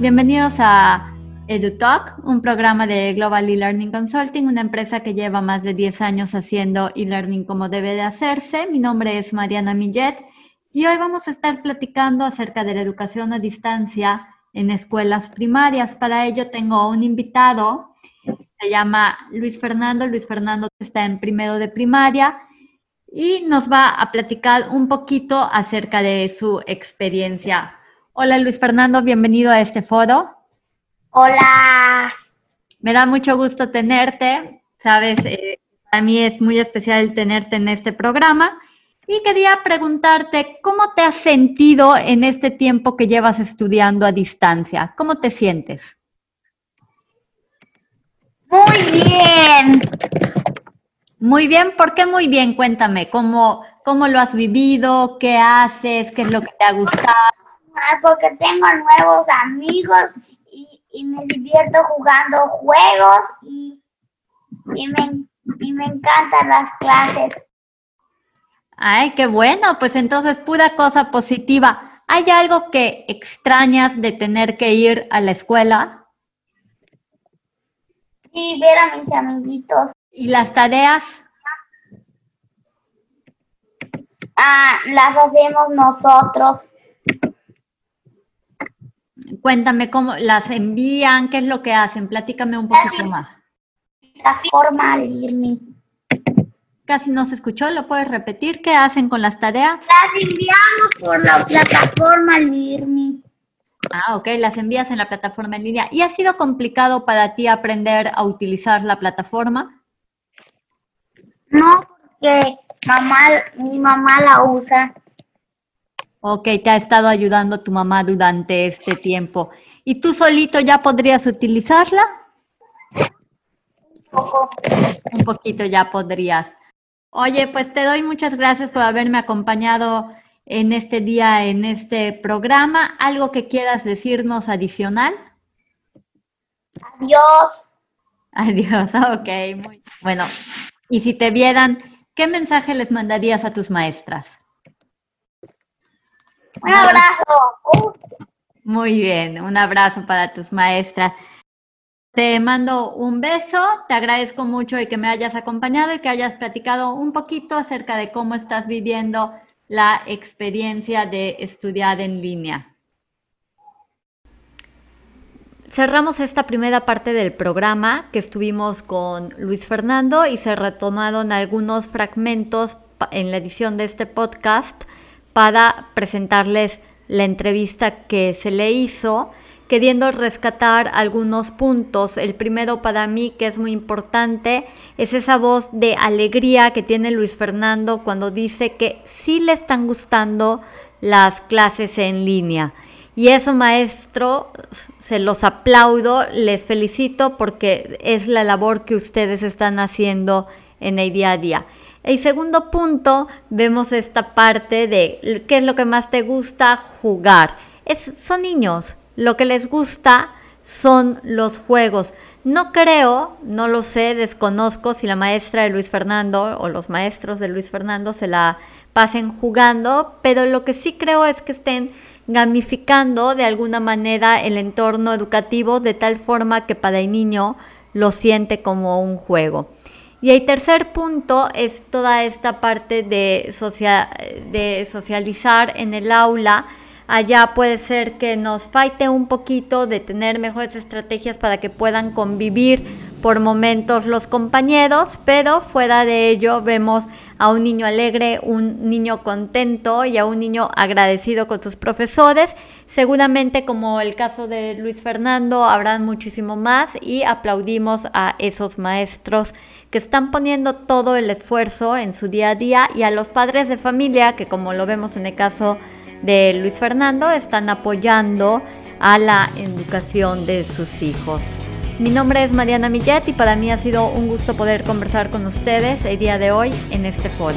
Bienvenidos a EduTalk, un programa de Global E-Learning Consulting, una empresa que lleva más de 10 años haciendo e-learning como debe de hacerse. Mi nombre es Mariana Millet y hoy vamos a estar platicando acerca de la educación a distancia en escuelas primarias. Para ello tengo un invitado, se llama Luis Fernando. Luis Fernando está en primero de primaria y nos va a platicar un poquito acerca de su experiencia. Hola Luis Fernando, bienvenido a este foro. Hola. Me da mucho gusto tenerte. Sabes, eh, para mí es muy especial tenerte en este programa. Y quería preguntarte, ¿cómo te has sentido en este tiempo que llevas estudiando a distancia? ¿Cómo te sientes? Muy bien. Muy bien, ¿por qué muy bien? Cuéntame, ¿cómo, cómo lo has vivido? ¿Qué haces? ¿Qué es lo que te ha gustado? Porque tengo nuevos amigos y, me divierto jugando juegos y, y, me, y me encantan las clases. Ay, qué bueno, pues entonces pura cosa positiva. ¿Hay algo que extrañas de tener que ir a la escuela? Sí, ver a mis amiguitos. ¿Y las tareas? Ah, las hacemos nosotros. Cuéntame cómo las envían, qué es lo que hacen, platícame un poquito más. Plataforma Learmy. Casi no se escuchó, ¿lo puedes repetir? ¿Qué hacen con las tareas? Las enviamos por la plataforma Learmy. Ah, ok, las envías en la plataforma en línea. ¿Y ha sido complicado para ti aprender a utilizar la plataforma? No, porque mamá, mi mamá la usa. Ok, te ha estado ayudando tu mamá durante este tiempo. ¿Y tú solito ya podrías utilizarla? Un poco. Un poquito ya podrías. Oye, pues te doy muchas gracias por haberme acompañado en este día, en este programa. ¿Algo que quieras decirnos adicional? Adiós. Adiós, ok, muy bueno. Y si te vieran, ¿qué mensaje les mandarías a tus maestras? Un abrazo. Muy bien, un abrazo para tus maestras. Te mando un beso, te agradezco mucho y que me hayas acompañado y que hayas platicado un poquito acerca de cómo estás viviendo la experiencia de estudiar en línea. Cerramos esta primera parte del programa que estuvimos con Luis Fernando y se retomaron algunos fragmentos en la edición de este podcast para presentarles la entrevista que se le hizo, queriendo rescatar algunos puntos. El primero para mí, que es muy importante, es esa voz de alegría que tiene Luis Fernando cuando dice que sí le están gustando las clases en línea. Y eso, maestro, se los aplaudo, les felicito porque es la labor que ustedes están haciendo en el día a día. El segundo punto, vemos esta parte de qué es lo que más te gusta jugar. Es, son niños, lo que les gusta son los juegos. No creo, no lo sé, desconozco si la maestra de Luis Fernando o los maestros de Luis Fernando se la pasen jugando, pero lo que sí creo es que estén gamificando de alguna manera el entorno educativo de tal forma que para el niño lo siente como un juego. Y el tercer punto es toda esta parte de, de socializar en el aula. Allá puede ser que nos falte un poquito de tener mejores estrategias para que puedan convivir por momentos los compañeros, pero fuera de ello vemos a un niño alegre, un niño contento y a un niño agradecido con sus profesores. Seguramente como el caso de Luis Fernando habrán muchísimo más y aplaudimos a esos maestros que están poniendo todo el esfuerzo en su día a día y a los padres de familia que como lo vemos en el caso de Luis Fernando están apoyando a la educación de sus hijos. Mi nombre es Mariana Millet y para mí ha sido un gusto poder conversar con ustedes el día de hoy en este foro.